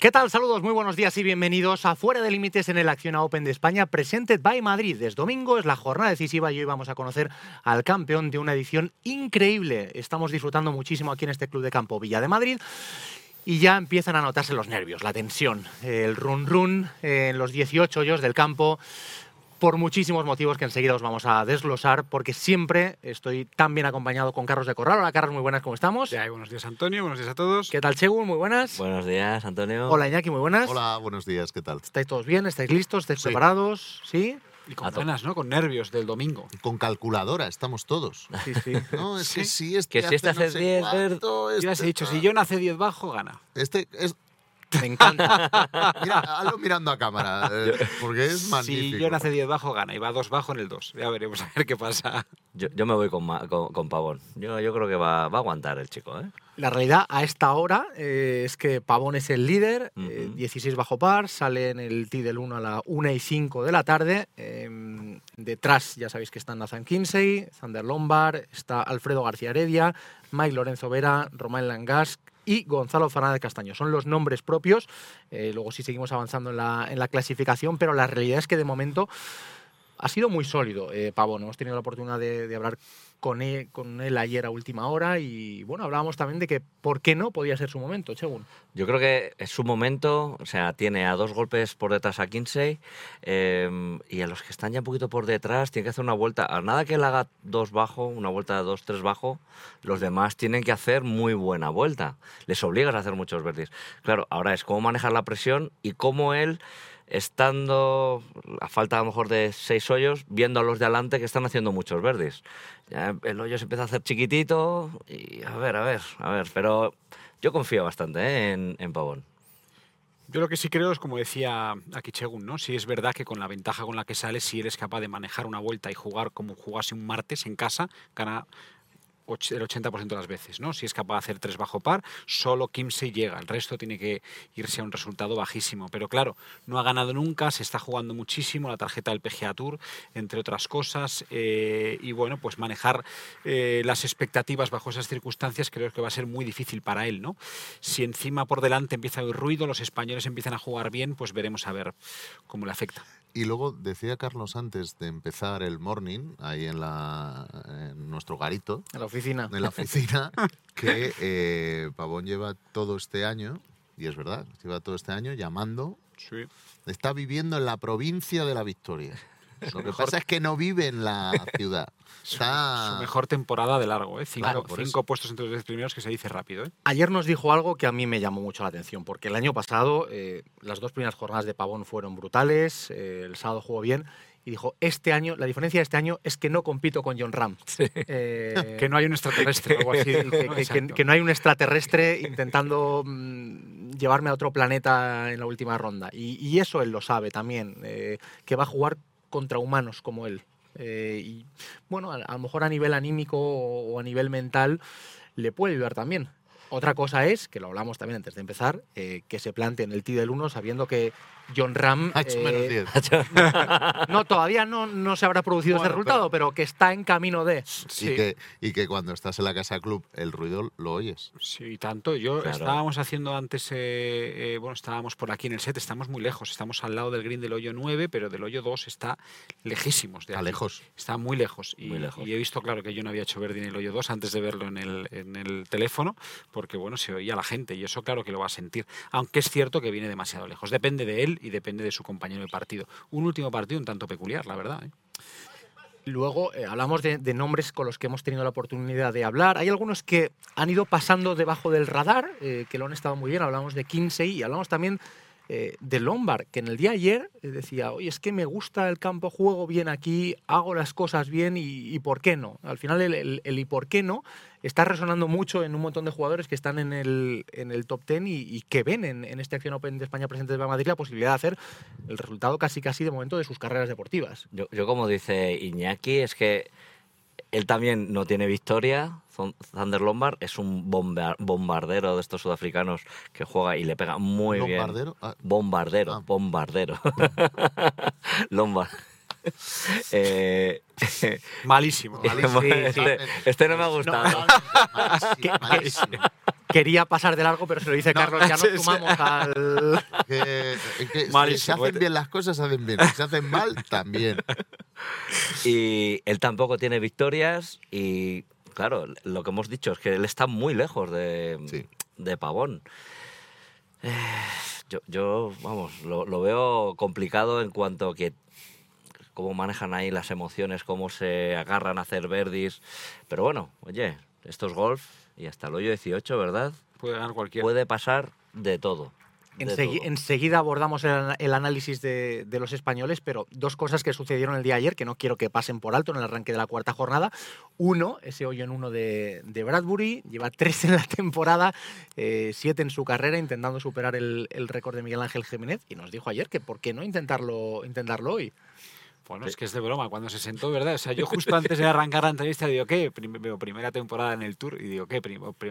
¿Qué tal? Saludos, muy buenos días y bienvenidos a Fuera de Límites en el Acciona Open de España, presented by Madrid. Es domingo, es la jornada decisiva y hoy vamos a conocer al campeón de una edición increíble. Estamos disfrutando muchísimo aquí en este club de campo Villa de Madrid. Y ya empiezan a notarse los nervios, la tensión, el run run en los 18 hoyos del campo por muchísimos motivos que enseguida os vamos a desglosar, porque siempre estoy tan bien acompañado con Carlos de Corral. Hola, Carlos, muy buenas, ¿cómo estamos? Ya, buenos días, Antonio, buenos días a todos. ¿Qué tal, Chegu? Muy buenas. Buenos días, Antonio. Hola, Iñaki, muy buenas. Hola, buenos días, ¿qué tal? ¿Estáis todos bien? ¿Estáis listos? ¿Estáis Sí. preparados? ¿Sí? Y con ganas, ¿no? Con nervios del domingo. Con calculadora estamos todos. Sí, sí. No, es que Sí. si este Que si este hace no hace sé 10, cuánto, Yo este ya os he dicho, si John hace 10 bajo, gana. Este es... Me encanta. Mira, hazlo mirando a cámara, eh, porque es magnífico. Si John hace 10 bajo, gana. Y va 2 bajo en el 2. Ya veremos a ver qué pasa. Yo, yo me voy con, con, con Pavón. Yo, yo creo que va, va a aguantar el chico, ¿eh? La realidad a esta hora eh, es que Pavón es el líder, eh, Ujú. 16 bajo par, sale en el T del 1 a la 1 y 5 de la tarde. eh, detrás ya sabéis que están Nathan Kinsey, Zander Lombard, está Alfredo García Heredia, Mike Lorenzo Vera, Romain Langas y Gonzalo Fernández Castaño. Son los nombres propios. eh, luego sí seguimos avanzando en la, en la clasificación, pero la realidad es que de momento ha sido muy sólido eh, Pavón. Hemos tenido la oportunidad de hablar con él, con él ayer a última hora y bueno, hablábamos también de que por qué no podía ser su momento, Chegun. Yo creo que es su momento, o sea, tiene a dos golpes por detrás a Kinsey eh, y a los que están ya un poquito por detrás tiene que hacer una vuelta, a nada que él haga dos bajo, una vuelta de dos, tres bajo, los demás tienen que hacer muy buena vuelta. Les obligas a hacer muchos verdes. Claro, ahora es cómo manejar la presión y cómo él, estando a falta a lo mejor de seis hoyos, viendo a los de adelante que están haciendo muchos verdes. El hoyo se empieza a hacer chiquitito y a ver, a ver, a ver, pero yo confío bastante ¿eh? en, en Pavón. Yo lo que sí creo es, como decía aquí Chegun, ¿no? Si es verdad que con la ventaja con la que sale, si eres capaz de manejar una vuelta y jugar como jugase un martes en casa, gana el 80% de las veces, ¿no? Si es capaz de hacer tres bajo par, solo Kimsey llega, el resto tiene que irse a un resultado bajísimo. Pero claro, no ha ganado nunca, se está jugando muchísimo la tarjeta del PGA Tour, entre otras cosas, eh, y bueno, pues manejar eh, las expectativas bajo esas circunstancias creo que va a ser muy difícil para él, ¿no? Si encima por delante empieza a oír ruido, los españoles empiezan a jugar bien, pues veremos a ver cómo le afecta. Y luego decía Carlos antes de empezar el morning, ahí en, la, en nuestro garito, En la oficina. en la oficina, que eh, Pavón lleva todo este año, y es verdad, lleva todo este año llamando, Sí. está viviendo en la provincia de la Victoria. Lo que pasa es que no vive en la ciudad. Está... Su mejor temporada de largo, ¿eh? Cinco, Claro, cinco puestos entre los diez primeros que se dice rápido, ¿eh? Ayer nos dijo algo que a mí me llamó mucho la atención, porque el año pasado eh, las dos primeras jornadas de Pavón fueron brutales, eh, el sábado jugó bien, y dijo, este año, la diferencia de este año es que no compito con John Ram. Eh, Que no hay un extraterrestre o algo así. que, que- ¿no? que- que no hay un extraterrestre intentando mm, llevarme a otro planeta en la última ronda. Y, y eso él lo sabe también, eh, que va a jugar contra humanos como él. Eh, y bueno, a, lo mejor a nivel anímico o, o a nivel mental le puede ayudar también. Otra cosa es, que lo hablamos también antes de empezar, eh, que se plante en el T del 1 sabiendo que John Ram... Ha hecho eh, menos 10. no, todavía no, no se habrá producido ese Bueno, resultado, pero... que está en camino de... Sí. Y, que, y que cuando estás en la casa club, el ruido lo oyes. Sí, y tanto. Yo Claro. estábamos haciendo antes, eh, eh, bueno, estábamos por aquí en el set, estamos muy lejos, estamos al lado del green del hoyo 9, pero del hoyo 2 está lejísimos de Está lejos. Está muy lejos. Y, Muy lejos. y he visto, claro, que yo no había hecho verde en el hoyo 2 antes de verlo en el, en el teléfono, porque, bueno, se oía la gente y eso, claro, que lo va a sentir. Aunque es cierto que viene demasiado lejos. Depende de él y depende de su compañero de partido. Un último partido un tanto peculiar, la verdad. ¿eh? Luego eh, hablamos de, nombres con los que hemos tenido la oportunidad de hablar. Hay algunos que han ido pasando debajo del radar, eh, que lo han estado muy bien. Hablamos de Kinsey y hablamos también eh, de Lombard, que en el día de ayer eh, decía, oye, es que me gusta el campo, juego bien aquí, hago las cosas bien y, y ¿por qué no? Al final el, el- y por qué no está resonando mucho en un montón de jugadores que están en el, en el top 10 y, y que ven en, en este Acción Open de España presente de Madrid la posibilidad de hacer el resultado casi casi de momento de sus carreras deportivas. Yo, yo como dice Iñaki, es que él también no tiene victoria. Thunder Lombard es un bomba- bombardero de estos sudafricanos que juega y le pega muy bien. ¿Bombardero? Ah, Bombardero, Ah. bombardero. Lombard. Eh, Malísimo. Malísimo. este, este no me ha gustado. malísimo, malísimo. Quería pasar de largo, pero se lo dice No, Carlos, ya nos sumamos al... Que- que si se hacen eh. bien las cosas, se hacen bien. Si se hacen mal, también. Y él tampoco tiene victorias y, claro, lo que hemos dicho es que él está muy lejos de, Sí. de Pavón. Eh, yo, yo, vamos, lo, lo veo complicado en cuanto a que cómo manejan ahí las emociones, cómo se agarran a hacer verdis. Pero bueno, oye, esto es golf y hasta el hoyo 18, ¿verdad? Puede ganar cualquiera. Puede pasar de todo. Ensegui- todo. enseguida abordamos el, análisis de, de los españoles, pero dos cosas que sucedieron el día de ayer que no quiero que pasen por alto en el arranque de la cuarta jornada. Uno, ese hoyo en uno de, de Bradbury, lleva tres en la temporada, eh, siete en su carrera, intentando superar el, el récord de Miguel Ángel Jiménez, y nos dijo ayer que por qué no intentarlo, intentarlo hoy. Bueno, es que es de broma. Cuando se sentó, ¿verdad? O sea, yo justo antes de arrancar la entrevista digo, ¿qué? Prim- veo primera temporada en el Tour y digo, ¿qué?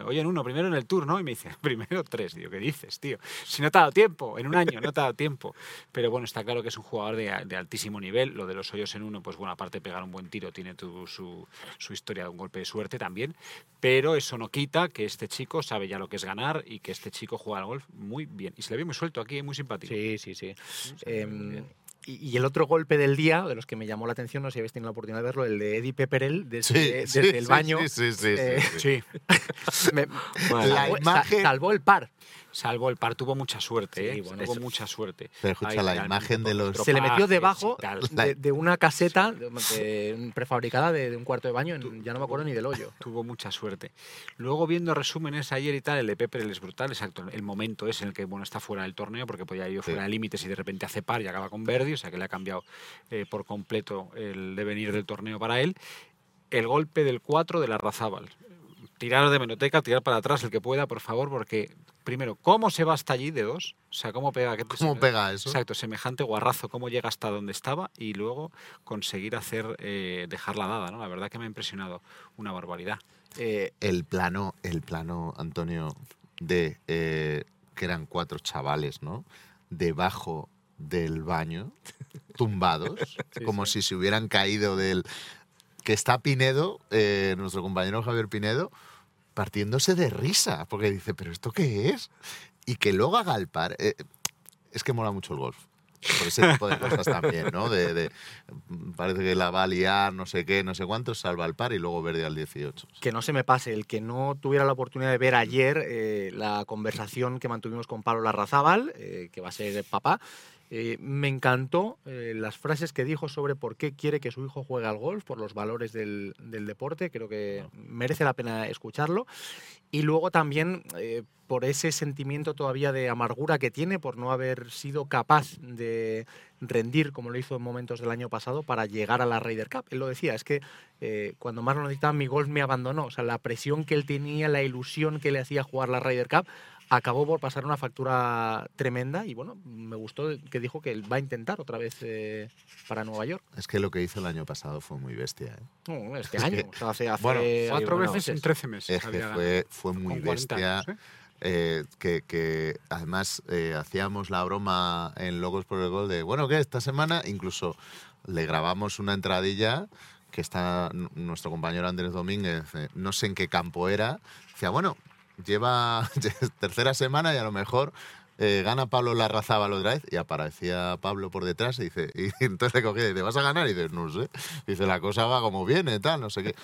Oye, en uno, primero en el Tour, ¿no? Y me dice, primero tres. Digo, ¿qué dices, tío? Si no te ha dado tiempo, en un año no te ha dado tiempo. Pero bueno, está claro que es un jugador de, de altísimo nivel. Lo de los hoyos en uno, pues bueno, aparte de pegar un buen tiro, tiene tu- su, su historia de un golpe de suerte también. Pero eso no quita que este chico sabe ya lo que es ganar y que este chico juega al golf muy bien. Y se le ve muy suelto aquí, muy simpático. Sí, sí, sí. Y, el otro golpe del día, de los que me llamó la atención, no sé si habéis tenido la oportunidad de verlo, el de Eddie Pepperell desde, Sí, desde sí, el baño. sí, sí, sí, sí, eh, sí. Sí. me- Bueno, La salvó, sa- imagen- salvó el par. Salvo el par, tuvo mucha suerte, Sí, ¿eh? bueno, tuvo eso- mucha suerte. Pero escucha, Ahí, la imagen de los- Se le metió debajo de, de una caseta de- de- prefabricada de, de un cuarto de baño, en- ya no me acuerdo ni del hoyo. Tuvo mucha suerte. Luego viendo resúmenes ayer y tal, el de Pepper es brutal, exacto. El momento es en el que bueno está fuera del torneo porque podía ir fuera de límites y de repente hace par y acaba con Verdi, o sea que le ha cambiado eh, por completo el devenir del torneo para él. El golpe del 4 de la Razábal. Tirar de menoteca, tirar para atrás el que pueda, por favor, porque primero, ¿cómo se va hasta allí de dos? O sea, ¿cómo pega? ¿Qué te- ¿Cómo pega eso? Exacto, semejante guarrazo, cómo llega hasta donde estaba y luego conseguir hacer, eh, dejarla dada, ¿no? La verdad que me ha impresionado una barbaridad. Eh, El plano, el plano, Antonio, de eh, que eran cuatro chavales, ¿no? Debajo del baño, tumbados, como si se hubieran caído del. Que está Pinedo, eh, nuestro compañero Javier Pinedo, partiéndose de risa, porque dice, ¿pero esto qué es? Y que luego haga el par. eh, es que mola mucho el golf. Por ese tipo de cosas también, ¿no? De, de- parece que la va a liar, no sé qué, no sé cuánto, salva el par y luego verde al 18. que no se me pase, el que no tuviera la oportunidad de ver ayer eh, la conversación que mantuvimos con Pablo Larrazábal, eh, que va a ser papá, eh, me encantó eh, las frases que dijo sobre por qué quiere que su hijo juegue al golf, por los valores del, del deporte, creo que merece la pena escucharlo. Y luego también eh, por ese sentimiento todavía de amargura que tiene por no haber sido capaz de rendir como lo hizo en momentos del año pasado para llegar a la Ryder Cup. Él lo decía, es que cuando más lo necesitaba mi golf me abandonó. O sea, la presión que él tenía, la ilusión que le hacía jugar la Ryder Cup, acabó por pasar una factura tremenda y bueno, me gustó que dijo que él va a intentar otra vez eh, para Nueva York. Es que lo que hizo el año pasado fue muy bestia. ¿eh? No, este Es año, que- o sea, hace, hace Bueno, Cuatro bueno, veces en meses. 13 meses. Es que fue, fue muy con 40 bestia. años, ¿eh? eh, que, que además eh, hacíamos la broma en Locos por el Gol de, bueno, ¿qué? Esta semana incluso le grabamos una entradilla que está nuestro compañero Andrés Domínguez, eh, no sé en qué campo era, decía, bueno, lleva tercera semana y a lo mejor eh, gana Pablo Larrazábal otra vez y aparecía Pablo por detrás y dice, y entonces le cogí y dice, ¿vas a ganar? Y dice, no sé. Dice, la cosa va como viene, tal, no sé qué.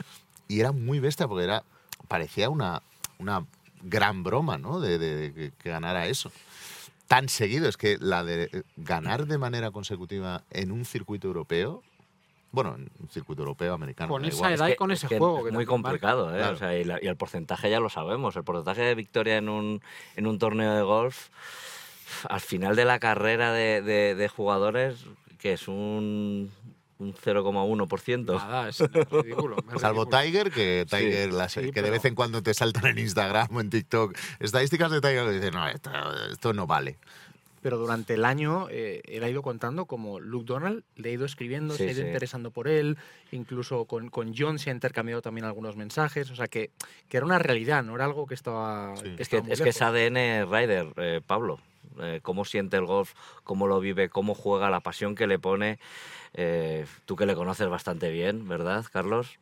Y era muy bestia porque era, parecía una, una gran broma, ¿no? De, que, ganara eso. Tan seguido, es que la de ganar de manera consecutiva en un circuito europeo, bueno, en un circuito europeo, americano, Con esa igual. edad y con es ese que juego. Es que muy también marca. complicado, ¿eh? Claro. O sea, y, la- y el porcentaje ya lo sabemos. El porcentaje de victoria en un, en un torneo de golf, al final de la carrera de, de- de jugadores, que es un, un 0,1%. Nada, es, es ridículo. es Salvo ridículo. Tiger, que Tiger las- sí, que de pero- vez en cuando te saltan en Instagram o en TikTok estadísticas de Tiger que dicen, no, esto, esto no vale. Pero durante el año eh, él ha ido contando como Luke Donald le ha ido escribiendo, Sí, se ha ido sí. interesando por él, incluso con, con John se ha intercambiado también algunos mensajes, o sea que, que era una realidad, no era algo que estaba... Sí. Es que, estaba es que es lejos. ADN Ryder, eh, Pablo. Eh, cómo siente el golf, cómo lo vive, cómo juega, la pasión que le pone. Eh, tú que le conoces bastante bien, ¿verdad, Carlos?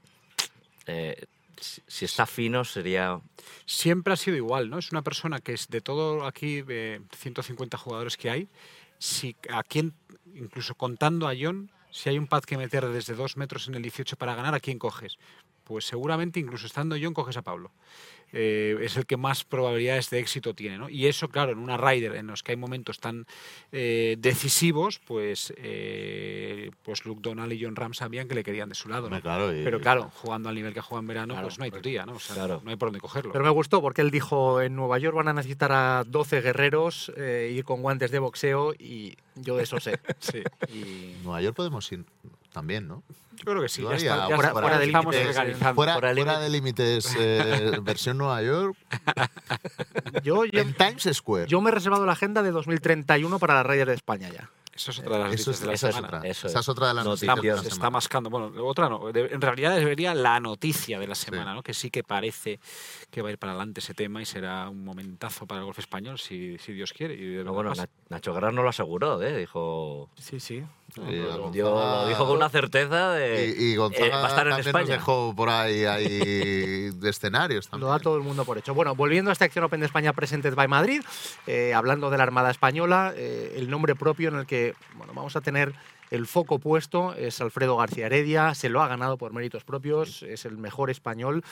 Eh, si, está fino sería... siempre ha sido igual, ¿no? Es una persona que es de todo aquí, de 150 jugadores que hay, si a quién, incluso contando a John, si hay un pad que meter desde dos metros en el 18 para ganar, ¿a quién coges? Pues seguramente, incluso estando John, coges a Pablo. Eh, es el que más probabilidades de éxito tiene, ¿no? Y eso, claro, en una Rider en los que hay momentos tan eh, decisivos, pues, eh, pues Luke Donald y John Ram sabían que le querían de su lado, ¿no? Claro, y- Pero claro, jugando al nivel que juega en verano, Claro, pues no hay tutía, ¿no? O sea, claro. no hay por dónde cogerlo. Pero me gustó porque él dijo en Nueva York van a necesitar a 12 guerreros, eh, ir con guantes de boxeo y yo de eso sé. Sí. Y Nueva York podemos ir también, ¿no? Yo creo que sí, ya, está, ya fuera- de estamos límites, organizando. Fuera, fuera de fuera de límites, eh, versión Nueva York, yo, yo, en Times Square. yo me he reservado la agenda de 2031 para la Raiders de España ya. Eso es otra de las Eso noticias es, de la esa es semana. otra. Eso Esa es. es otra de las Noticia. noticias de Está, la se está mascando. Bueno, otra no. de- en realidad debería la noticia de la semana, ¿no? Que sí que parece que va a ir para adelante ese tema y será un momentazo para el golf español, si, si Dios quiere. Y de verdad bueno, pasa. Nacho Guerra no lo aseguró, ¿eh? Dijo... Sí, sí. Sí, Lo, dio- lo dijo con una certeza de... Y, y Gonzaga eh, va a estar en también nos España. dejó por ahí, ahí de escenarios también. Lo da todo el mundo por hecho. Bueno, volviendo a esta acción Open de España Presented by Madrid, eh, hablando de la Armada Española, eh, el nombre propio en el que bueno, vamos a tener el foco puesto es Alfredo García Heredia, se lo ha ganado por méritos propios, es el mejor español.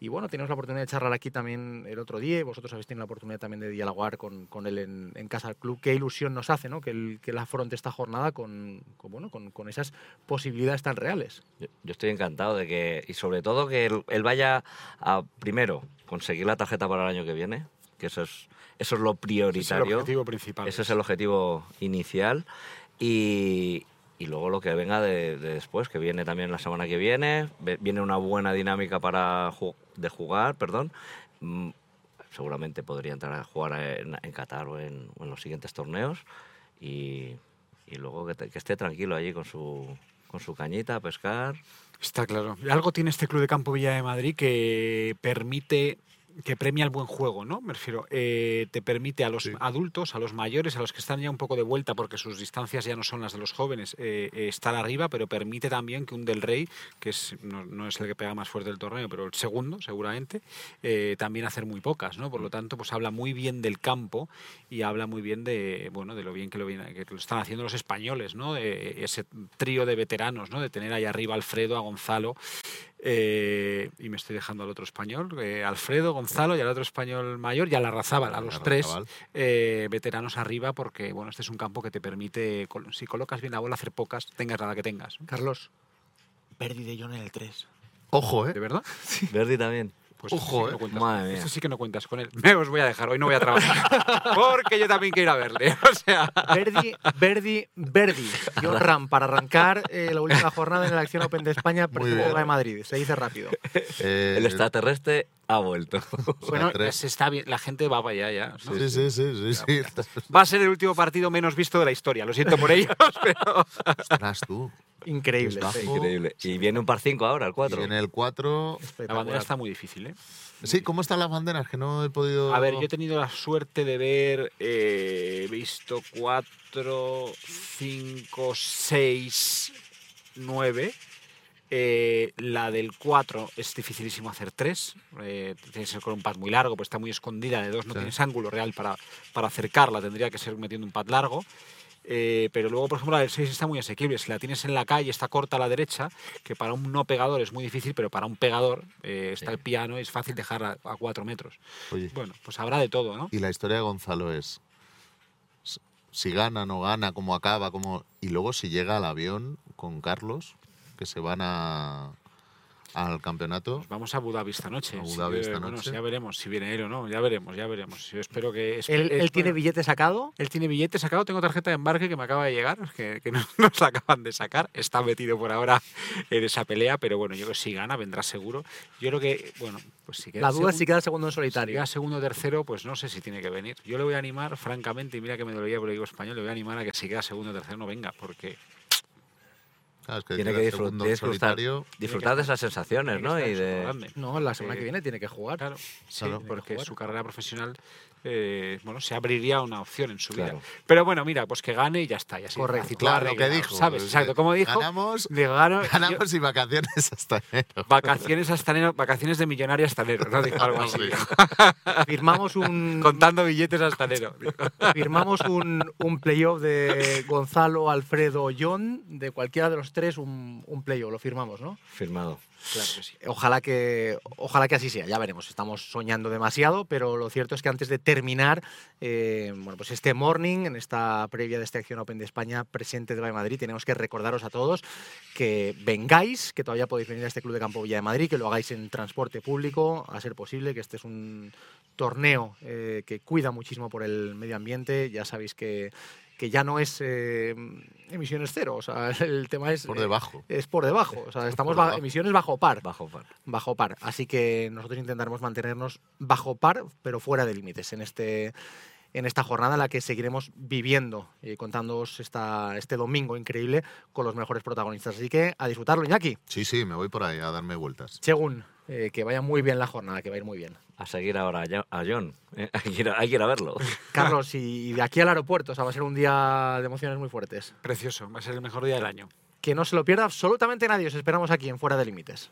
Y bueno, tenemos la oportunidad de charlar aquí también el otro día y vosotros habéis tenido la oportunidad también de dialogar con, con él en, en Casa del Club. Qué ilusión nos hace ¿no? que, él, que él afronte esta jornada con, con, bueno, con, con esas posibilidades tan reales. Yo, yo estoy encantado de que, y sobre todo que él, él vaya a, primero, conseguir la tarjeta para el año que viene, que eso es, eso es lo Ese es el prioritario, objetivo principal. ese es el objetivo inicial, y, y luego lo que venga de, de después, que viene también la semana que viene, viene una buena dinámica para ju- de jugar, perdón, Mm, seguramente podría entrar a jugar en, en Qatar o en, los siguientes torneos, y, y luego que esté tranquilo allí con su, con su cañita a pescar. Está claro. Algo tiene este Club de Campo Villa de Madrid que permite que premia el buen juego, ¿no? Me refiero, eh, te permite a los Sí. adultos, a los mayores, a los que están ya un poco de vuelta porque sus distancias ya no son las de los jóvenes, eh, eh, estar arriba, pero permite también que un Del Rey, que es, no, no es el que pega más fuerte del torneo, pero el segundo, seguramente, eh, también hacer muy pocas, ¿no? Por lo tanto, pues habla muy bien del campo y habla muy bien de, bueno, de lo bien que lo, viene- que lo están haciendo los españoles, ¿no? De ese trío de veteranos, ¿no? De tener ahí arriba a Alfredo, a Gonzalo, eh, y me estoy dejando al otro español, eh, Alfredo, Gonzalo y al otro español mayor y a la Razábal, a los tres Larrazábal. eh, veteranos arriba, porque bueno, este es un campo que te permite, si colocas bien la bola, hacer pocas, tengas la que tengas. Carlos, Verdi de John en el 3. Ojo, ¿De ¿eh? verdad? Verdi también. Pues Ojo, sí que eh. no cuentas Madre con- mía. ese sí que no cuentas con él. Me os voy a dejar, hoy no voy a trabajar. porque yo también quiero ir a verle. O sea, Verdi, Verdi, Verdi. John Ram para arrancar eh, la última jornada en la Acción Open de España bien. de Madrid. Se dice rápido. Eh, El extraterrestre ha vuelto. bueno, se está bien, la gente va para allá ya. ¿no? Sí, sí, sí, sí, sí. Va a ser el último partido menos visto de la historia, lo siento por ellos, pero... Ostras, tú. Increíble. Bajo. sí. Increíble. Y viene un par 5 ahora, el 4. Y en el 4... La bandera está muy difícil, ¿eh? Sí, ¿cómo están las banderas? Que no he podido... A ver, yo he tenido la suerte de ver, eh, he visto cuatro, cinco, seis, nueve. Eh, la del 4 es dificilísimo hacer 3. Eh, tiene que ser con un pad muy largo, pues está muy escondida. De 2 no Sí. tienes ángulo real para, para acercarla, tendría que ser metiendo un pad largo. Eh, pero luego, por ejemplo, la del 6 está muy asequible. Si la tienes en la calle, está corta a la derecha, que para un no pegador es muy difícil, pero para un pegador eh, está Sí. el piano y es fácil dejar a, a 4 metros. Oye, Bueno, pues habrá de todo, ¿no? y la historia de Gonzalo es... Si gana, no gana, cómo acaba, cómo... Y luego si llega al avión con Carlos, que se van a... al campeonato. Pues vamos a Abu Dhabi esta noche. A Abu Sí, Dhabi esta bueno, noche. ya veremos si viene él o no. Ya veremos, ya veremos. Yo espero que. es- ¿Él, él tiene billete sacado? él tiene billete sacado. Tengo tarjeta de embarque que me acaba de llegar, que, que no- nos la acaban de sacar. Está metido por ahora en esa pelea, pero bueno, yo creo que si gana, vendrá seguro. Yo creo que, bueno, pues si queda La duda es si queda segundo en si solitario. queda segundo o tercero, pues no sé si tiene que venir. Yo le voy a animar, francamente, y mira que me dolería por el equipo español, le voy a animar a que si queda segundo o tercero no venga, porque Claro, es que Tiene que disfrut- segundo tienes que disfrutar, disfrutar de esas sensaciones, ¿no? Y de... No, la semana Eh, que viene tiene que jugar. Claro, sí, Claro. porque jugar. su carrera profesional eh, bueno, se abriría una opción en su Claro. vida. Pero bueno, mira, pues que gane y ya está. Y así Correcto. Claro, lo que dijo. ¿Sabes? pues, Exacto, eh, como dijo. Ganamos, digo, gano- yo- ganamos y vacaciones hasta enero. vacaciones hasta enero, vacaciones de millonario hasta enero, ¿no? Dijo algo así. Sí. Firmamos un, Contando billetes hasta enero. firmamos un, un playoff de Gonzalo, Alfredo, John, de cualquiera de los tres, un, un playoff, lo firmamos, ¿no? Firmado. Claro que sí. Ojalá que, ojalá que así sea, ya veremos. Estamos soñando demasiado, pero lo cierto es que antes de terminar, eh, bueno, pues este morning, en esta previa de esta acción Open de España presente de Valle Madrid, tenemos que recordaros a todos que vengáis, que todavía podéis venir a este Club de Campo Villa de Madrid, que lo hagáis en transporte público, a ser posible, que este es un torneo eh, que cuida muchísimo por el medio ambiente. Ya sabéis que, que ya no es eh, emisiones cero, o sea, el tema es... Por eh, debajo. es por debajo, o sea, estamos por ba- debajo. emisiones bajo par Bajo par. bajo par. Así que nosotros intentaremos mantenernos bajo par, pero fuera de límites en este en esta jornada en la que seguiremos viviendo y contándoos esta, este domingo increíble con los mejores protagonistas. Así que a disfrutarlo, Iñaki. Sí, sí, me voy por ahí a darme vueltas. Según, eh, que vaya muy bien la jornada, que va a ir muy bien. A seguir ahora a John. Eh, Hay que ir a, hay que ir a verlo. Carlos, y de aquí al aeropuerto, o sea, va a ser un día de emociones muy fuertes. Precioso, va a ser el mejor día del año. Que no se lo pierda absolutamente nadie, os esperamos aquí en Fuera de Límites.